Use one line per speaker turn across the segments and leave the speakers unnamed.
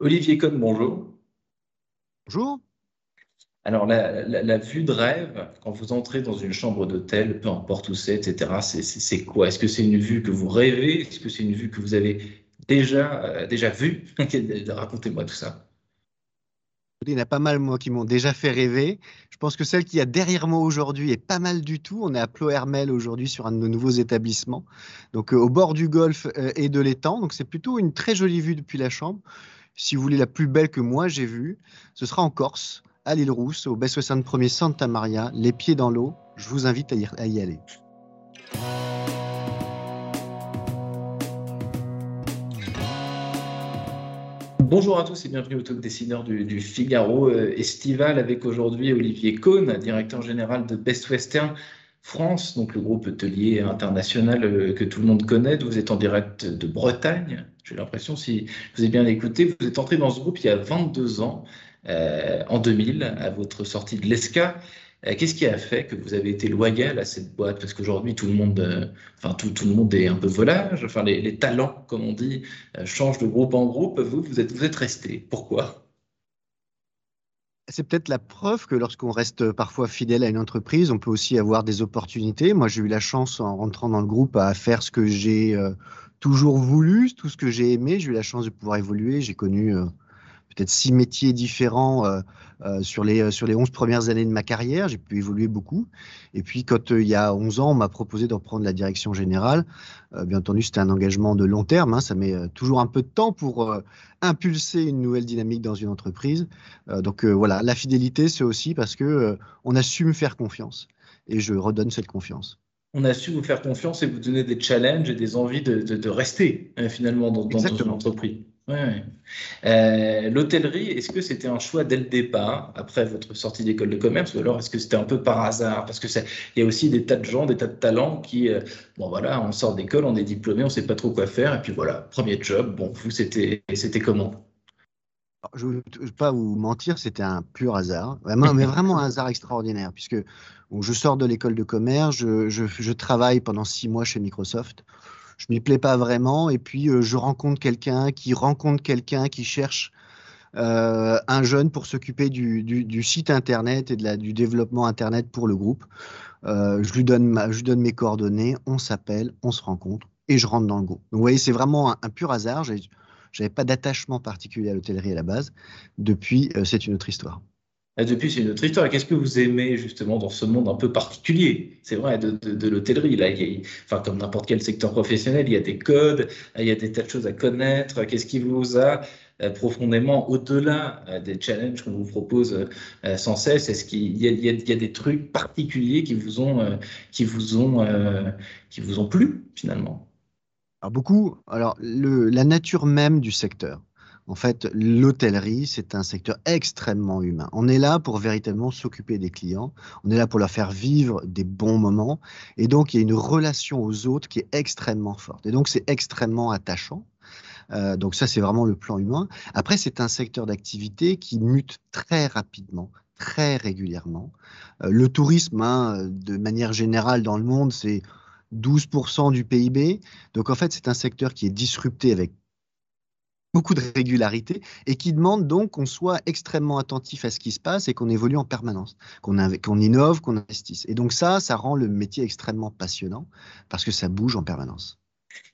Olivier Cohn, bonjour.
Bonjour.
Alors, la, la- la vue de rêve, quand vous entrez dans une chambre d'hôtel, peu importe où c'est, etc., c'est- c'est c'est quoi? Est-ce que c'est une vue que vous rêvez? Est-ce que c'est une vue que vous avez déjà, euh, déjà vue? Racontez-moi tout ça.
Il y en a pas mal, moi, qui m'ont déjà fait rêver. Je pense que celle qu'il y a derrière moi aujourd'hui est pas mal du tout. On est à Plohermel aujourd'hui sur un de nos nouveaux établissements, donc euh, au bord du golfe euh, et de l'étang. Donc c'est plutôt une très jolie vue depuis la chambre. Si vous voulez la plus belle que moi j'ai vue, ce sera en Corse, à l'île Rousse, au baie 61er Santa Maria, les pieds dans l'eau. Je vous invite à y, à y aller.
Bonjour à tous et bienvenue au Talk Dessineur du, du Figaro euh, estival avec aujourd'hui Olivier Cohn, directeur général de Best Western France, donc le groupe hôtelier international euh, que tout le monde connaît. Vous êtes en direct de Bretagne. J'ai l'impression, si vous avez bien écouté, vous êtes entré dans ce groupe il y a 22 ans, euh, en 2000, à votre sortie de l'ESCA. Euh, Qu'est-ce qui a fait que vous avez été loyal à cette boîte? Parce qu'aujourd'hui, tout le monde, euh, enfin, tout, tout le monde est un peu volage. Enfin, les, talents, comme on dit, euh, changent de groupe en groupe. Vous, vous êtes, vous êtes resté. Pourquoi?
C'est peut-être la preuve que lorsqu'on reste parfois fidèle à une entreprise, on peut aussi avoir des opportunités. Moi, j'ai eu la chance en rentrant dans le groupe à faire ce que j'ai toujours voulu, tout ce que j'ai aimé. J'ai eu la chance de pouvoir évoluer. J'ai connu peut-être six métiers différents euh, euh, sur les, euh, sur les 11 premières années de ma carrière. J'ai pu évoluer beaucoup. Et puis, quand il y a 11 ans, on m'a proposé de reprendre la direction générale, bien entendu, c'était un engagement de long terme. hein. ça met toujours un peu de temps pour impulser une nouvelle dynamique dans une entreprise. Donc voilà, la fidélité, c'est aussi parce que on a su me faire confiance. Et je redonne cette confiance.
On a su vous faire confiance et vous donner des challenges et des envies de, de- de rester euh, finalement dans, dans une entreprise. Ouais. Euh, l'hôtellerie, est-ce que c'était un choix dès le départ, après votre sortie d'école de commerce, ou alors est-ce que c'était un peu par hasard? Parce que il y a aussi des tas de gens, des tas de talents qui, euh, bon voilà, on sort d'école, on est diplômé, on sait pas trop quoi faire, et puis voilà, premier job. Bon, vous, c'était, c'était comment?
Je ne vais pas vous mentir, c'était un pur hasard, vraiment, mais vraiment un hasard extraordinaire, puisque bon, je sors de l'école de commerce, je, je- je travaille pendant six mois chez Microsoft, je m'y plais pas vraiment, et puis euh, je rencontre quelqu'un qui rencontre quelqu'un qui cherche euh, un jeune pour s'occuper du, site internet et du développement internet pour le groupe. Euh, je lui donne je mes coordonnées, on s'appelle, on se rencontre, et je rentre dans le groupe. Donc vous voyez, c'est vraiment un, pur hasard. J'ai- j'avais pas d'attachement particulier à l'hôtellerie à la base. Depuis, c'est une autre histoire.
Depuis, c'est une autre histoire. Qu'est-ce que vous aimez justement dans ce monde un peu particulier? C'est vrai, de, l'hôtellerie. Là, il y a- enfin, comme n'importe quel secteur professionnel, il y a des codes, il y a des tas de choses à connaître. Qu'est-ce qui vous a euh, profondément, au-delà euh, des challenges qu'on vous propose euh, sans cesse? Est-ce qu'il y a, des trucs particuliers qui vous ont, qui vous ont, qui vous ont plu finalement?
Beaucoup, alors la nature même du secteur. En fait, l'hôtellerie, c'est un secteur extrêmement humain. On est là pour véritablement s'occuper des clients. On est là pour leur faire vivre des bons moments. Et donc, il y a une relation aux autres qui est extrêmement forte. Et donc, c'est extrêmement attachant. Euh, donc ça, c'est vraiment le plan humain. Après, c'est un secteur d'activité qui mute très rapidement, très régulièrement. Euh, le tourisme, hein, de manière générale dans le monde, c'est 12% du PIB. Donc en fait, c'est un secteur qui est disrupté avec beaucoup de régularité et qui demande donc qu'on soit extrêmement attentif à ce qui se passe et qu'on évolue en permanence, qu'on innove, qu'on investisse. Et donc ça, ça rend le métier extrêmement passionnant parce que ça bouge en permanence.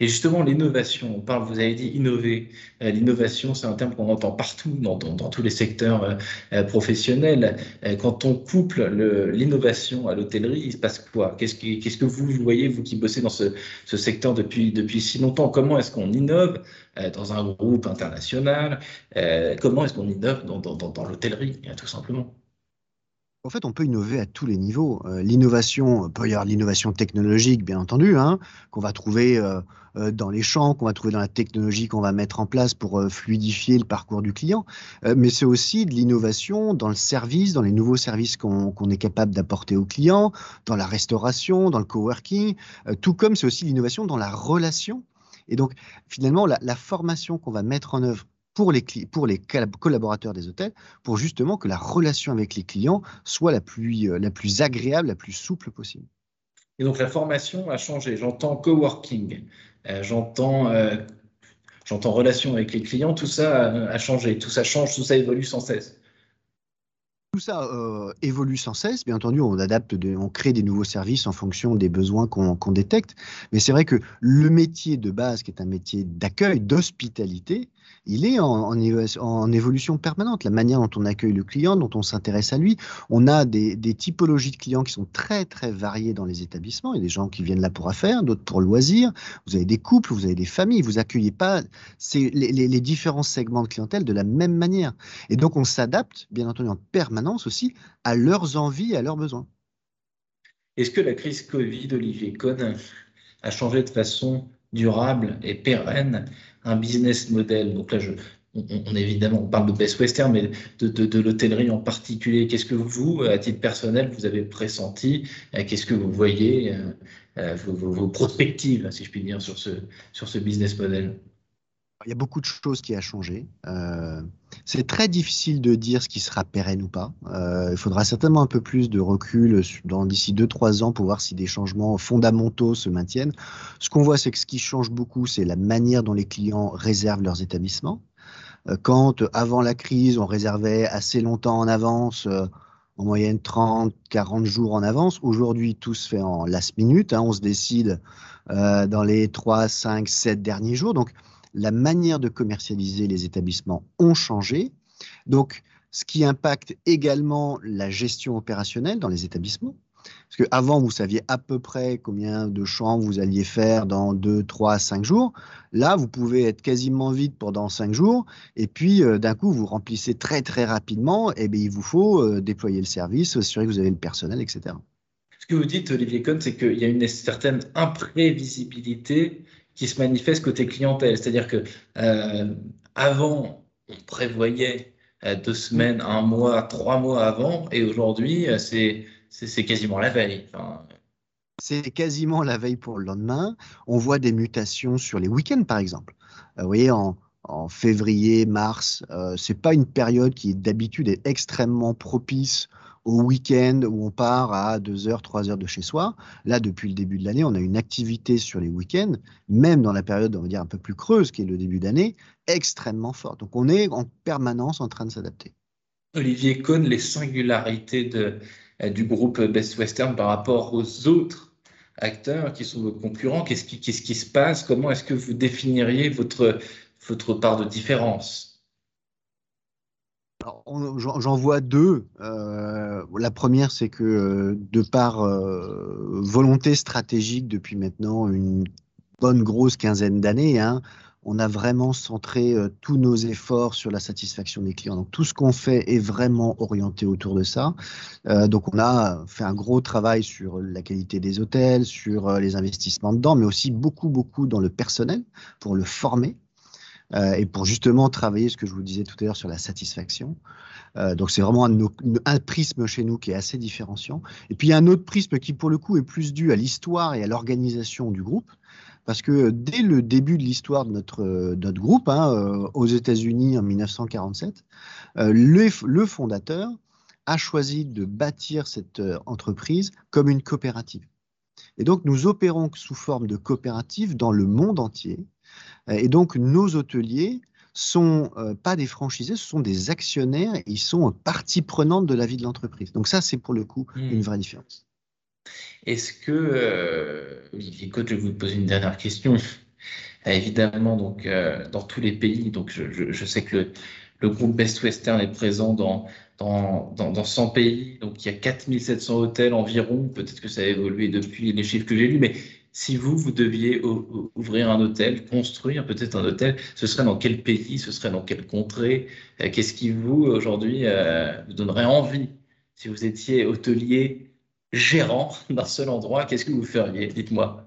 Et justement, l'innovation, on parle, vous avez dit innover. Euh, l'innovation, c'est un terme qu'on entend partout, dans, tous les secteurs euh, euh, professionnels. Quand on couple le- l'innovation à l'hôtellerie, il se passe quoi? Qu'est-ce que, vous voyez, vous qui bossez dans ce, secteur depuis, si longtemps? Comment est-ce qu'on innove dans un groupe international? Comment est-ce qu'on innove dans, l'hôtellerie, euh, tout simplement?
En fait, on peut innover à tous les niveaux. Euh, l'innovation, peut y avoir l'innovation technologique, bien entendu, hein, qu'on va trouver euh, euh, dans les champs, qu'on va trouver dans la technologie qu'on va mettre en place pour fluidifier le parcours du client. mais c'est aussi de l'innovation dans le service, dans les nouveaux services qu'on est capable d'apporter aux clients, dans la restauration, dans le coworking, tout comme c'est aussi l'innovation dans la relation. Et donc, finalement, la formation qu'on va mettre en œuvre pour les, pour les collaborateurs des hôtels, pour justement que la relation avec les clients soit la plus, euh, la plus agréable, la plus souple possible.
Et donc la formation a changé. J'entends coworking, euh, euh, j'entends relation avec les clients, tout ça a, changé, tout ça change, tout ça évolue sans cesse.
Tout ça évolue sans cesse. Bien entendu, on adapte, on crée des nouveaux services en fonction des besoins qu'on détecte. Mais c'est vrai que le métier de base, qui est un métier d'accueil, d'hospitalité, il est en, évolution permanente. La manière dont on accueille le client, dont on s'intéresse à lui. On a des, typologies de clients qui sont très, très variées dans les établissements. Il y a des gens qui viennent là pour affaires, d'autres pour loisirs. Vous avez des couples, vous avez des familles. Vous accueillez pas les différents segments de clientèle de la même manière. Et donc, on s'adapte, bien entendu, en permanence aussi à leurs envies et à leurs besoins.
Est-ce que la crise Covid, Olivier Cohn, a changé de façon durable et pérenne un business model? Donc là, on, évidemment, on parle de Best Western, mais de, l'hôtellerie en particulier. Qu'est-ce que vous, à titre personnel, vous avez pressenti? Euh, Qu'est-ce que vous voyez euh, euh, vos, vos, perspectives, si je puis dire, sur ce business model?
Il y a beaucoup de choses qui ont changé. Euh, c'est très difficile de dire ce qui sera pérenne ou pas. Euh, il faudra certainement un peu plus de recul d'ici 2-3 ans pour voir si des changements fondamentaux se maintiennent. Ce qu'on voit, c'est que ce qui change beaucoup, c'est la manière dont les clients réservent leurs établissements. Euh, quand, avant la crise, on réservait assez longtemps en avance, en moyenne 30, 40 jours en avance, aujourd'hui, tout se fait en last minute. Hein. on se décide dans les 3, 5, 7 derniers jours. Donc, la manière de commercialiser les établissements ont changé. Donc, ce qui impacte également la gestion opérationnelle dans les établissements. Parce qu'avant, vous saviez à peu près combien de chambres vous alliez faire dans 2, 3, 5 jours. Là, vous pouvez être quasiment vide pendant 5 jours. Et puis, euh, d'un coup, vous remplissez très, très rapidement. Et bien, il vous faut euh, déployer le service, assurer que vous avez le personnel, etc.
Ce que vous dites, Olivier Cohn, c'est qu'il y a une certaine imprévisibilité qui se manifeste côté clientèle. C'est-à-dire que euh, avant, on prévoyait euh, deux semaines, un mois, trois mois avant, et aujourd'hui, euh, c'est quasiment la veille.
c'est quasiment la veille pour le lendemain. On voit des mutations sur les week-ends, par exemple. vous voyez, en, en février, mars, euh, c'est pas une période qui d'habitude est extrêmement propice au week-end où on part à 2 heures, 3 heures de chez soi. Là, depuis le début de l'année, on a une activité sur les week-ends, même dans la période, on va dire, un peu plus creuse, qui est le début d'année, extrêmement forte. Donc, on est en permanence en train de s'adapter.
Olivier Cohn, les singularités euh, du groupe Best Western par rapport aux autres acteurs qui sont vos concurrents, qu'est-ce qui, se passe? Comment est-ce que vous définiriez votre part de différence?
J'en vois deux. Euh, la première, c'est que euh, de par euh, volonté stratégique depuis maintenant une bonne grosse quinzaine d'années, hein, on a vraiment centré tous nos efforts sur la satisfaction des clients. Donc tout ce qu'on fait est vraiment orienté autour de ça. donc on a fait un gros travail sur la qualité des hôtels, sur les investissements dedans, mais aussi beaucoup, beaucoup dans le personnel pour le former. Euh, et pour justement travailler ce que je vous disais tout à l'heure sur la satisfaction. Euh, donc c'est vraiment un, prisme chez nous qui est assez différenciant. Et puis il y a un autre prisme qui pour le coup est plus dû à l'histoire et à l'organisation du groupe. Parce que dès le début de l'histoire de notre, groupe, hein, euh, aux États-Unis en 1947, le, fondateur a choisi de bâtir cette entreprise comme une coopérative. Et donc, nous opérons sous forme de coopérative dans le monde entier, euh, et donc, nos hôteliers sont euh, pas des franchisés, ce sont des actionnaires, ils sont partie prenante de la vie de l'entreprise. Donc ça, c'est pour le coup hmm. une vraie différence.
Est-ce que, euh, Olivier Côte, je vais vous poser une dernière question. évidemment, donc, dans tous les pays, donc je, sais que le, groupe Best Western est présent dans, dans, dans, dans, 100 pays, donc il y a 4700 hôtels environ, peut-être que ça a évolué depuis les chiffres que j'ai lus, mais si vous, vous deviez ouvrir un hôtel, construire peut-être un hôtel, ce serait dans quel pays, ce serait dans quelle contrée euh, Qu'est-ce qui vous, aujourd'hui, euh, vous donnerait envie? Si vous étiez hôtelier gérant d'un seul endroit, qu'est-ce que vous feriez? Dites-moi.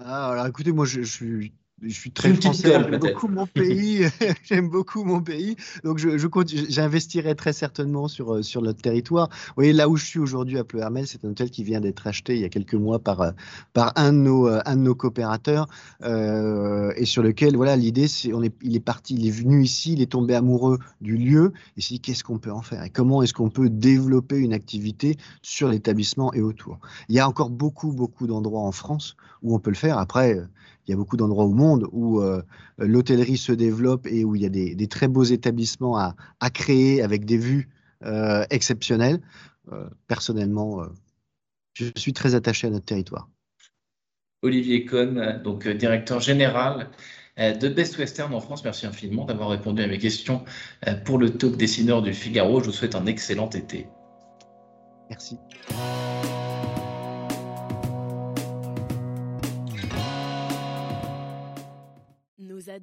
Ah, alors écoutez, moi je, je suis je suis très français, j'aime beaucoup mon pays, j'aime beaucoup mon pays, donc je, je j'investirai très certainement sur, euh, sur notre territoire. Vous voyez, là où je suis aujourd'hui à Pleuhermel, c'est un hôtel qui vient d'être acheté il y a quelques mois par, euh, par un, de nos, euh, un de nos coopérateurs euh, et sur lequel, voilà, l'idée, c'est, on est, il est parti, il est venu ici, il est tombé amoureux du lieu et s'est dit qu'est-ce qu'on peut en faire et comment est-ce qu'on peut développer une activité sur l'établissement et autour? Il y a encore beaucoup, beaucoup d'endroits en France où on peut le faire. Après, il y a beaucoup d'endroits au monde où euh, l'hôtellerie se développe et où il y a des, très beaux établissements à, créer avec des vues euh, exceptionnelles. Euh, personnellement, je suis très attaché à notre territoire.
Olivier Cohn, donc directeur général de Best Western en France. Merci infiniment d'avoir répondu à mes questions pour le talk dessineur du Figaro. Je vous souhaite un excellent été.
Merci.